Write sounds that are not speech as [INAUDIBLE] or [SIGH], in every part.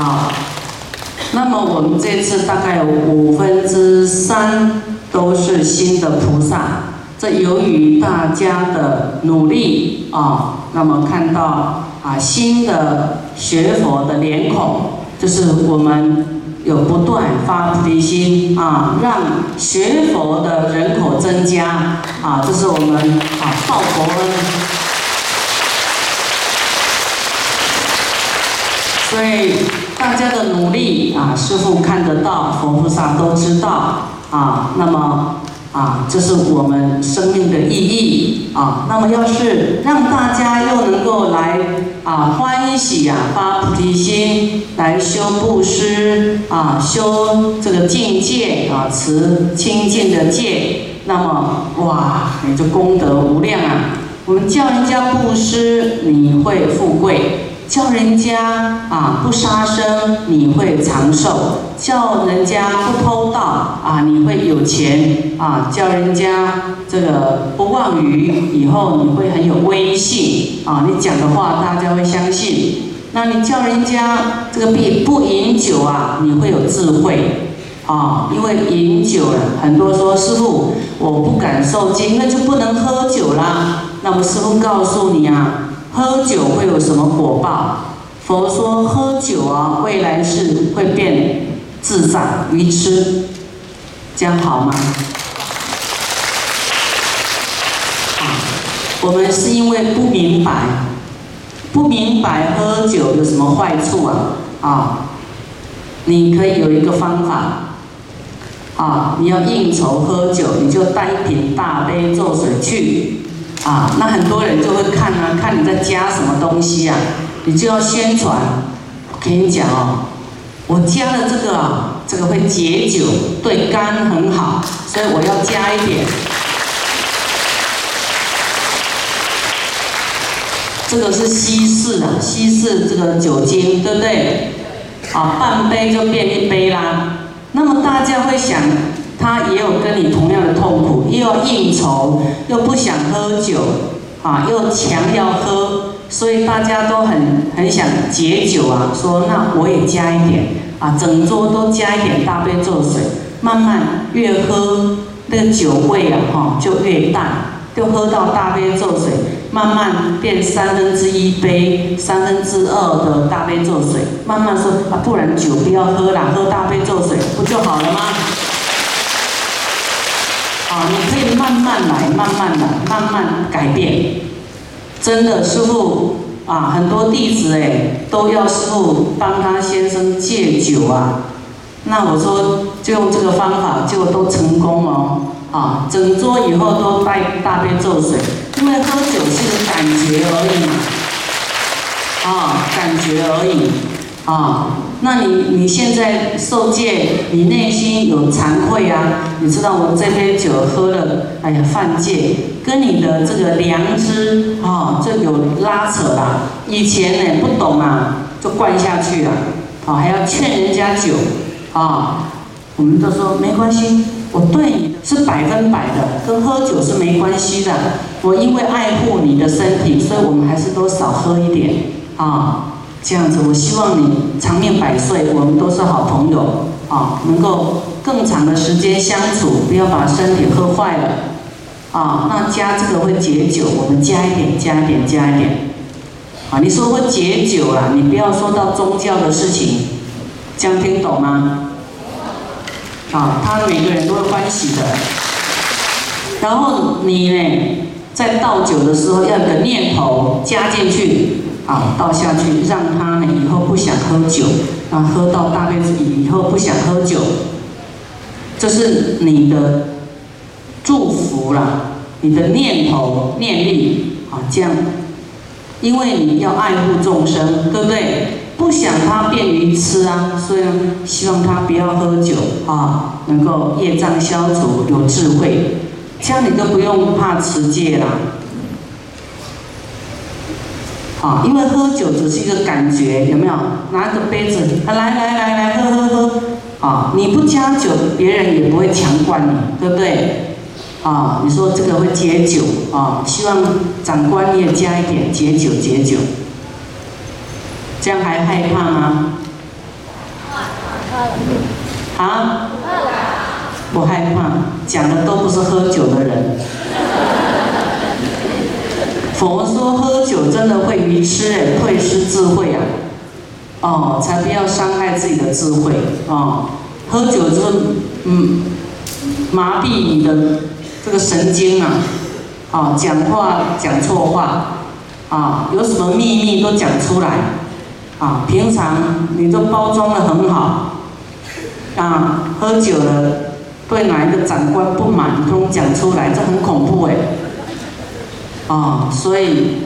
好，那么我们这次大概有五分之三都是新的菩萨，这由于大家的努力啊，那么看到啊新的学佛的脸孔，就是我们有不断发菩提心啊，让学佛的人口增加啊，这是我们啊报佛恩。所以大家的努力啊，师父看得到，佛菩萨都知道啊。那么啊，这是我们生命的意义啊。那么要是让大家又能够来啊欢喜呀，发菩提心，来修布施啊，修这个境界啊，持清净的戒，那么哇，你这功德无量啊。我们叫人家布施，你会富贵。叫人家啊不杀生，你会长寿；叫人家不偷盗啊，你会有钱啊；叫人家这个不妄语，以后你会很有威信啊。你讲的话大家会相信。那你叫人家这个不不饮酒啊，你会有智慧啊。因为饮酒了，很多说师傅我不敢受戒，那就不能喝酒啦。那么师傅告诉你啊。喝酒会有什么果报？佛说喝酒啊，未来世会变智障愚痴，这样好吗？啊，我们是因为不明白，不明白喝酒有什么坏处啊？啊，你可以有一个方法，啊，你要应酬喝酒，你就带一瓶大杯做水去。啊，那很多人就会看啊，看你在加什么东西啊，你就要宣传。我跟你讲哦，我加了这个啊，这个会解酒，对肝很好，所以我要加一点。这个是稀释的，稀释这个酒精，对不对？啊，半杯就变一杯啦。那么大家会想。他也有跟你同样的痛苦，又要应酬，又不想喝酒，啊，又强要喝，所以大家都很很想解酒啊，说那我也加一点，啊，整桌都加一点大杯做水，慢慢越喝那个酒味啊，哈，就越淡，就喝到大杯做水，慢慢变三分之一杯、三分之二的大杯做水，慢慢说啊，不然酒不要喝了，喝大杯做水不就好了吗？啊，你可以慢慢来，慢慢来，慢慢改变。真的，师傅啊，很多弟子哎，都要师傅帮他先生戒酒啊。那我说，就用这个方法，结果都成功了。啊，整桌以后都带大杯咒水，因为喝酒是个感觉而已嘛。啊，感觉而已。啊。那你你现在受戒，你内心有惭愧啊？你知道我这杯酒喝了，哎呀犯戒，跟你的这个良知啊，就有拉扯啦。以前呢不懂啊，就灌下去了，啊还要劝人家酒，啊，我们都说没关系，我对你是百分百的，跟喝酒是没关系的。我因为爱护你的身体，所以我们还是多少喝一点，啊。这样子，我希望你长命百岁，我们都是好朋友啊，能够更长的时间相处，不要把身体喝坏了啊。那加这个会解酒，我们加一点，加一点，加一点啊。你说会解酒啊，你不要说到宗教的事情，这样听懂吗？啊，他每个人都会欢喜的。然后你呢，在倒酒的时候要有个念头加进去。啊，倒下去，让他呢以后不想喝酒，啊，喝到大杯子以后不想喝酒，这是你的祝福啦，你的念头念力啊，这样，因为你要爱护众生，对不对？不想他变愚痴啊，所以希望他不要喝酒啊，能够业障消除，有智慧，这样你都不用怕持戒了。啊，因为喝酒只是一个感觉，有没有？拿个杯子，啊，来来来来喝喝喝。啊，你不加酒，别人也不会强灌你，对不对？啊，你说这个会解酒，啊，希望长官你也加一点，解酒解酒。这样还害怕吗？啊，不害怕，讲的都不是喝酒的人。佛说喝酒真的会愚痴哎，会失智慧啊！哦，才不要伤害自己的智慧哦。喝酒之后嗯，麻痹你的这个神经啊，啊，讲话讲错话，啊，有什么秘密都讲出来，啊，平常你都包装的很好，啊，喝酒了对哪一个长官不满，都讲出来，这很恐怖哎。啊，所以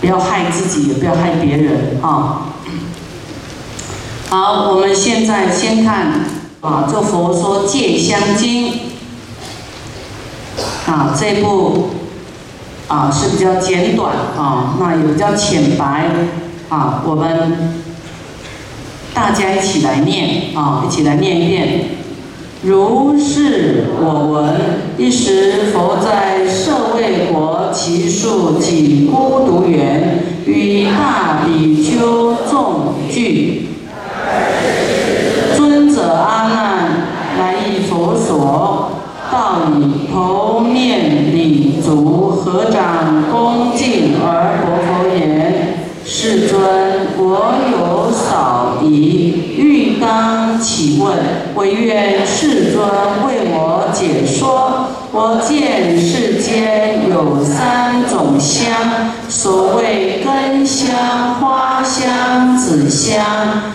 不要害自己，也不要害别人啊。好，我们现在先看啊，这佛说《戒香经》啊，这部啊是比较简短啊，那也比较浅白啊，我们大家一起来念啊，一起来念一遍。如是我闻，一时佛在舍卫国其树及孤独园，与大比丘众聚。尊者阿难来诣佛所，道以头面礼足，合掌恭敬而薄佛言：世尊，我有少疑，欲当起问，唯愿尊为我解说。我见世间有三种香，所谓根香、花香、子香。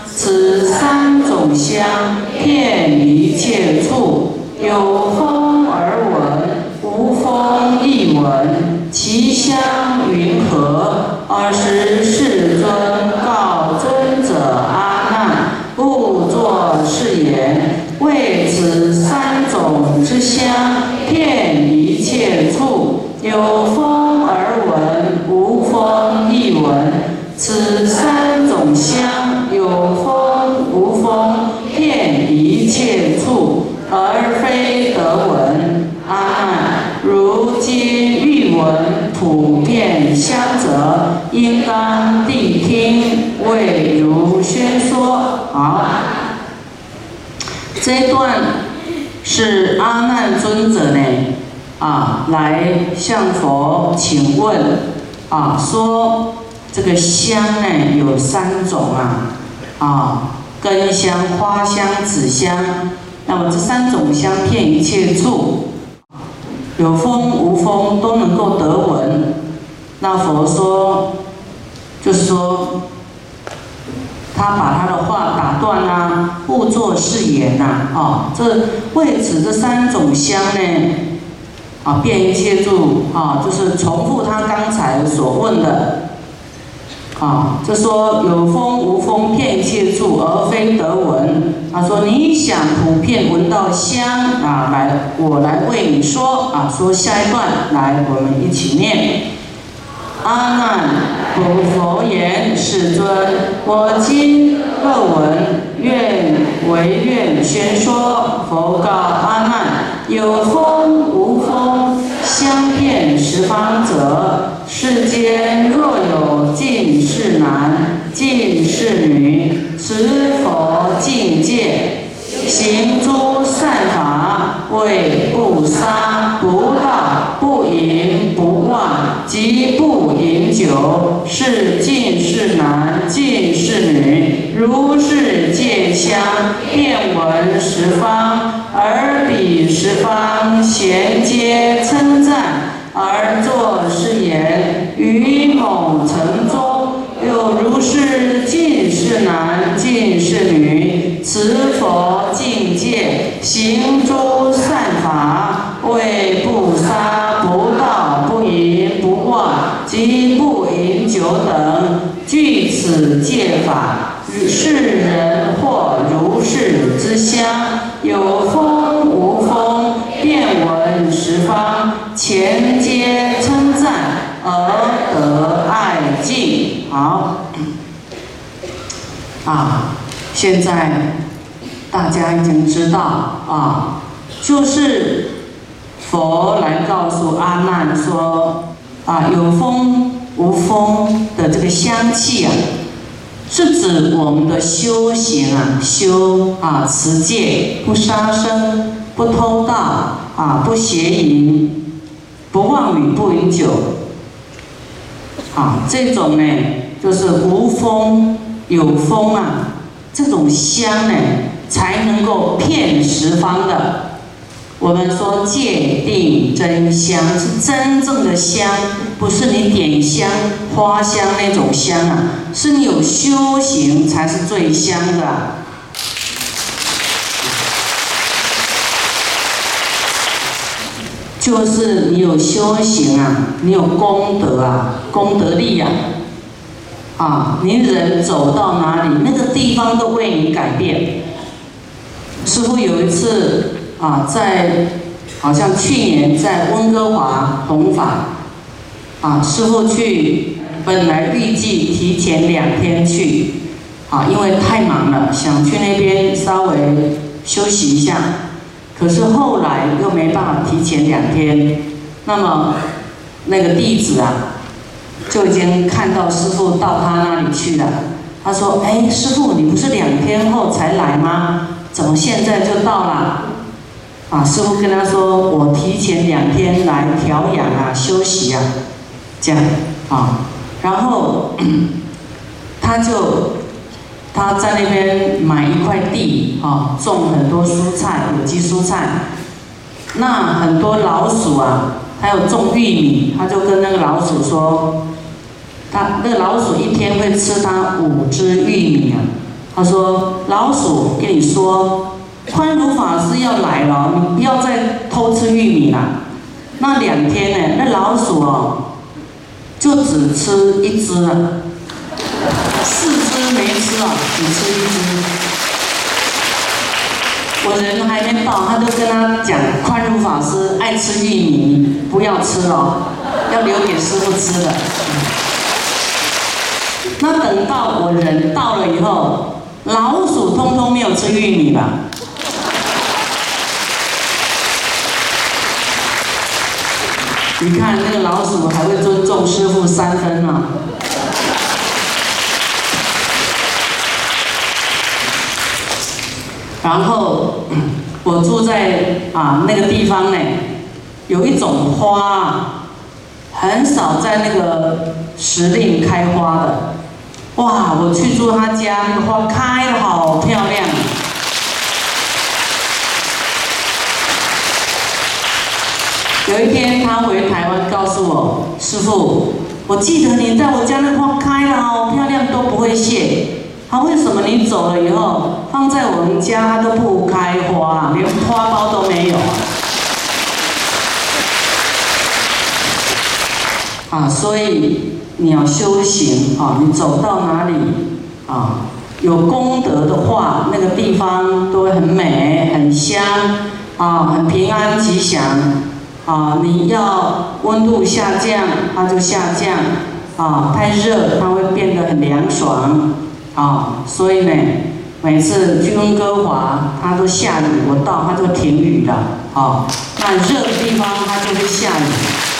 佛请问，啊，说这个香呢有三种啊，啊，根香、花香、纸香。那么这三种香遍一切处，有风无风都能够得闻。那佛说，就是说。他把他的话打断啦，勿作誓言呐，哦，这为此这三种香呢，啊，便一切住，啊，就是重复他刚才所问的，啊，就说有风无风遍切住，而非得闻。他说你想普遍闻到香啊，来，我来为你说啊，说下一段，来，我们一起念。阿难，佛佛言：世尊，我今恶闻，愿为愿宣说。佛告阿难：有风无，遍十方者，世间若有尽世男、尽世女，持佛境界，行诸善法，为不杀、不盗、不淫、不妄，及不饮酒，是尽世男、尽世女，如是见香，遍闻十方，而彼十方贤皆称赞，而作是言：于某城中，又如是大家已经知道啊，就是佛来告诉阿难说，啊，有风无风的这个香气啊，是指我们的修行啊，修啊持戒，不杀生，不偷盗。啊，不邪淫，不妄语，不饮酒，啊，这种呢，就是无风有风啊，这种香呢，才能够骗十方的。我们说戒定真香是真正的香，不是你点香花香那种香啊，是你有修行才是最香的。就是你有修行啊，你有功德啊，功德力呀，啊，你人走到哪里，那个地方都为你改变。师傅有一次。啊，在好像去年在温哥华弘法，啊，师傅去，本来预计提前两天去，啊，因为太忙了，想去那边稍微休息一下，可是后来又没办法提前两天，那么那个弟子啊，就已经看到师傅到他那里去了，他说：“哎，师傅，你不是两天后才来吗？怎么现在就到了？”啊，师傅跟他说：“我提前两天来调养啊，休息啊，这样啊。”然后 [CLEARS THROAT] 他就他在那边买一块地啊，种很多蔬菜，有机蔬菜。那很多老鼠啊，还有种玉米，他就跟那个老鼠说：“他那老鼠一天会吃他五只玉米啊。”他说：“老鼠跟你说。”宽如法师要来了，你不要再偷吃玉米了。那两天呢，那老鼠哦，就只吃一只，四只没吃啊，只吃一只。我人还没到，他就跟他讲，宽如法师爱吃玉米，不要吃哦，要留给师傅吃的。那等到我人到了以后，老鼠通通没有吃玉米吧。你看那个老鼠还会尊重师傅三分呢。然后我住在啊那个地方呢，有一种花，很少在那个时令开花的。哇，我去住他家，那个花开的好漂亮。有一天，他回台湾告诉我：“师傅，我记得你在我家那花开了好漂亮，都不会谢。他为什么你走了以后，放在我们家都不开花，连花苞都没有？”啊，所以你要修行啊，你走到哪里啊，有功德的话，那个地方都会很美、很香啊，很平安吉祥。啊，你要温度下降，它就下降；啊，太热，它会变得很凉爽。啊，所以呢，每次去温哥华，它都下雨，我到它就停雨了。啊，那热的地方它就会下雨。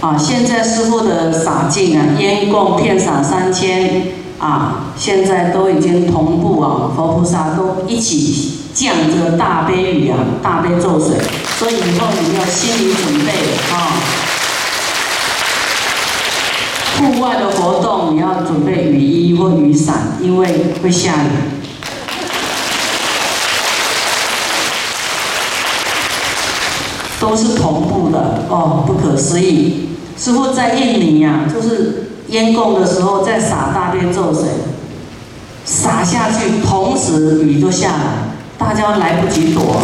啊，现在师傅的洒净啊，烟供片洒三千。啊，现在都已经同步啊，佛菩萨都一起降这个大悲雨啊，大悲咒水，所以以后你要心理准备啊。户外的活动你要准备雨衣或雨伞，因为会下雨。都是同步的哦，不可思议。师傅在印尼呀，就是。烟供的时候在洒大便咒水，洒下去，同时雨就下来，大家来不及躲。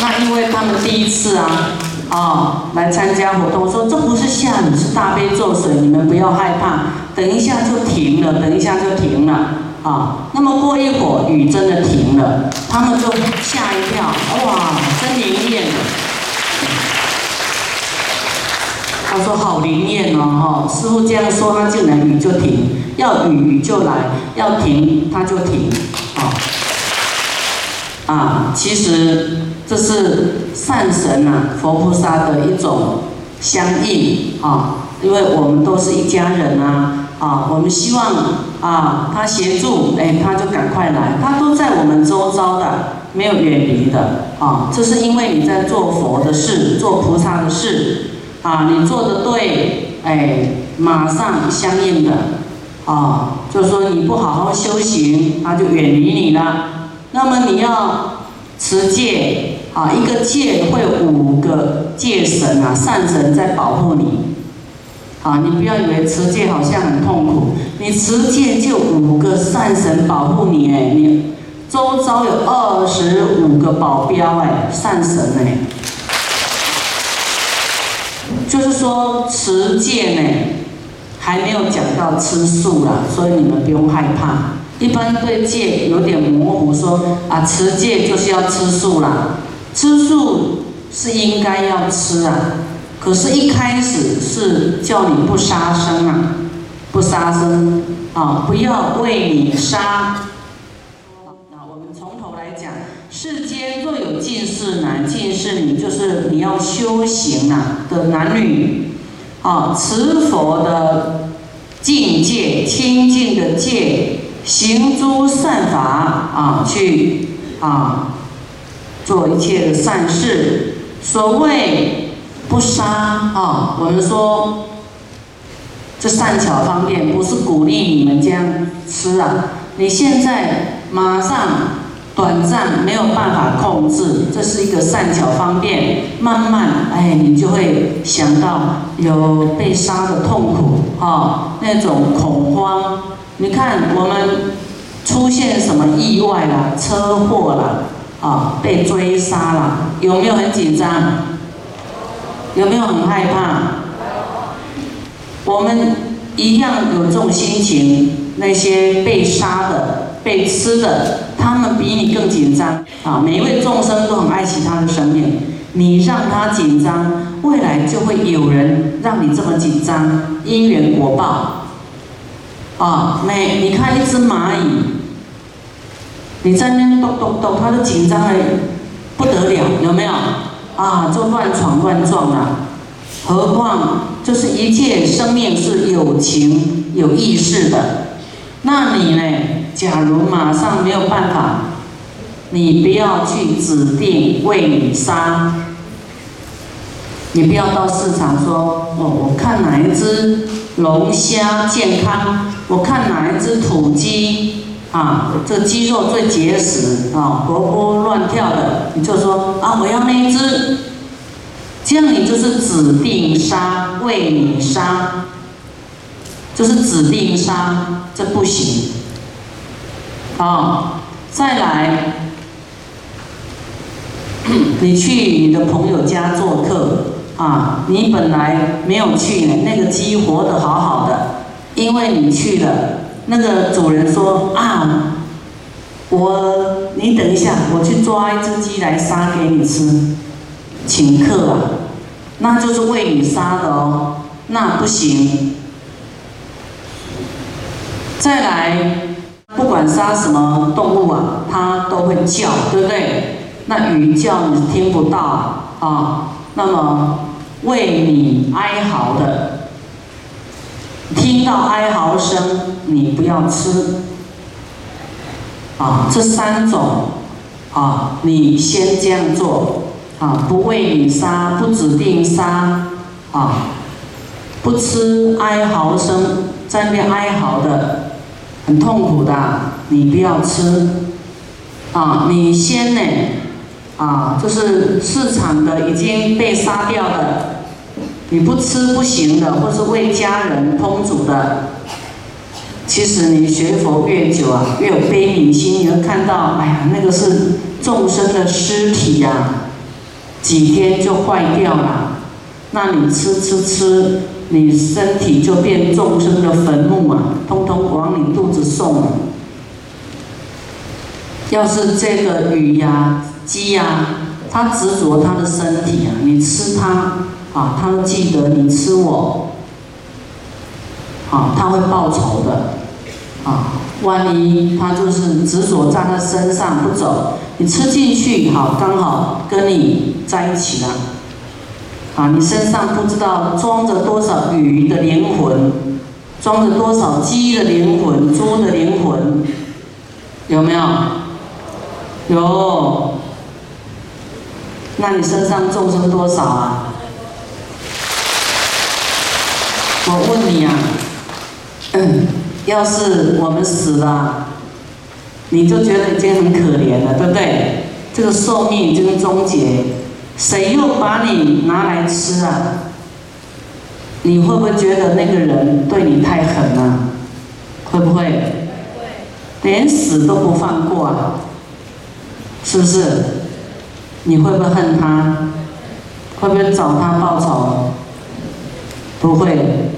那因为他们第一次啊，啊来参加活动，说这不是下雨，是大悲咒水，你们不要害怕，等一下就停了，等一下就停了啊。那么过一会儿雨真的停了，他们就吓一跳，哇，真灵验的。他说好灵验哦，哈！师傅这样说，他就能雨就停，要雨雨就来，要停他就停，啊！啊，其实这是善神呐，佛菩萨的一种相应啊，因为我们都是一家人啊，啊，我们希望啊他协助，哎，他就赶快来，他都在我们周遭的，没有远离的啊。这是因为你在做佛的事，做菩萨的事啊，你做的对，哎，马上相应的啊，就是说你不好好修行，他就远离你了。那么你要持戒。啊，一个戒会有五个戒神啊，善神在保护你。啊，你不要以为持戒好像很痛苦，你持戒就五个善神保护你哎，你周遭有二十五个保镖哎，善神哎。就是说持戒呢，还没有讲到吃素啦，所以你们不用害怕。一般对戒有点模糊，说啊持戒就是要吃素啦。吃素是应该要吃啊，可是，一开始是叫你不杀生啊，不杀生啊，不要为你杀。世间若有近视男、近视女，就是你要修行啊的男女，啊，持佛的境界、清净的戒，行诸善法啊，去啊。做一切的善事，所谓不杀啊，我们说这善巧方便，不是鼓励你们这样吃啊。你现在马上短暂没有办法控制，这是一个善巧方便，慢慢哎，你就会想到有被杀的痛苦啊，那种恐慌。你看我们出现什么意外了，车祸了。啊，被追杀了，有没有很紧张？有没有很害怕？我们一样有这种心情。那些被杀的、被吃的，他们比你更紧张。啊，每一位众生都很爱惜他的生命，你让他紧张，未来就会有人让你这么紧张，因缘果报。啊，每你看一只蚂蚁。你在那边动动动，他都紧张的不得了，有没有？啊，就乱闯乱撞啊！何况就是一切生命是有情有意识的，那你呢？假如马上没有办法，你不要去指定为你杀，你不要到市场说哦，我看哪一只龙虾健康，我看哪一只土鸡。啊，这肌肉最结实啊，活泼乱跳的，你就说啊，我要那一只，这样你就是指定杀，为你杀，就是指定杀，这不行。啊，再来，你去你的朋友家做客啊，你本来没有去，那个鸡活得好好的，因为你去了。那个主人说啊，我你等一下，我去抓一只鸡来杀给你吃，请客啊，那就是为你杀的哦，那不行。再来，不管杀什么动物啊，它都会叫，对不对？那鱼叫你听不到啊，那么为你哀嚎的。听到哀嚎声，你不要吃。啊，这三种，啊，你先这样做，啊，不为你杀，不指定杀，啊，不吃哀嚎声，在那边哀嚎的，很痛苦的，你不要吃。啊，你先呢，啊，就是市场的已经被杀掉的。你不吃不行的，或是为家人烹煮的，其实你学佛越久啊，越有悲悯心，你会看到，哎呀，那个是众生的尸体呀，几天就坏掉了，那你吃吃吃，你身体就变众生的坟墓啊，通通往你肚子送。要是这个鱼呀、鸡呀，它执着它的身体啊，你吃它。啊，他会记得你吃我，啊，他会报仇的，啊，万一他就是执着在它身上不走，你吃进去，好，刚好跟你在一起了，啊，你身上不知道装着多少鱼的灵魂，装着多少鸡的灵魂、猪的灵魂，有没有？有。那你身上众生多少啊？我问你啊，要是我们死了，你就觉得已经很可怜了，对不对？这个寿命已经终结，谁又把你拿来吃啊？你会不会觉得那个人对你太狠了？会不会？连死都不放过啊？是不是？你会不会恨他？会不会找他报仇？不会。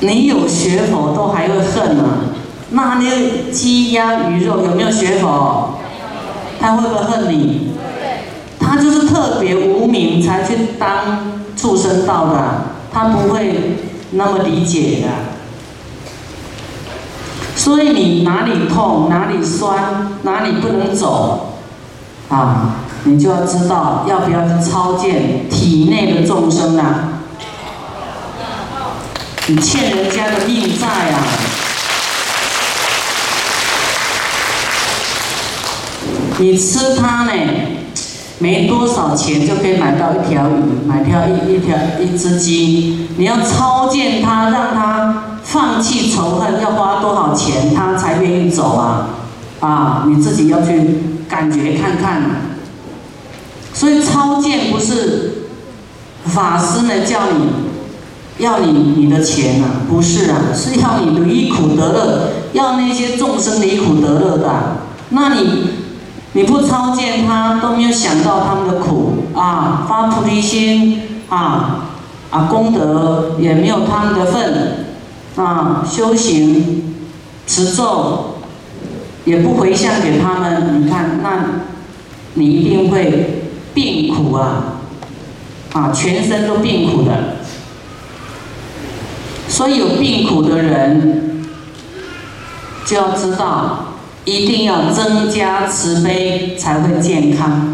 你有学佛都还会恨啊？那那鸡鸭鱼肉有没有学佛？他会不会恨你？他就是特别无名才去当畜生道的，他不会那么理解的。所以你哪里痛，哪里酸，哪里不能走，啊，你就要知道要不要去超荐体内的众生啊。你欠人家的命债啊！你吃它呢，没多少钱就可以买到一条鱼，买条一一条一只鸡。你要超荐它，让它放弃仇恨，要花多少钱它才愿意走啊？啊，你自己要去感觉看看。所以超荐不是法师呢叫你。要你你的钱啊？不是啊，是要你离苦得乐，要那些众生离苦得乐的。那你你不超荐他，都没有想到他们的苦啊，发菩提心啊啊，功德也没有他们的份啊，修行持咒也不回向给他们，你看，那你一定会病苦啊啊，全身都病苦的。所以有病苦的人，就要知道，一定要增加慈悲，才会健康。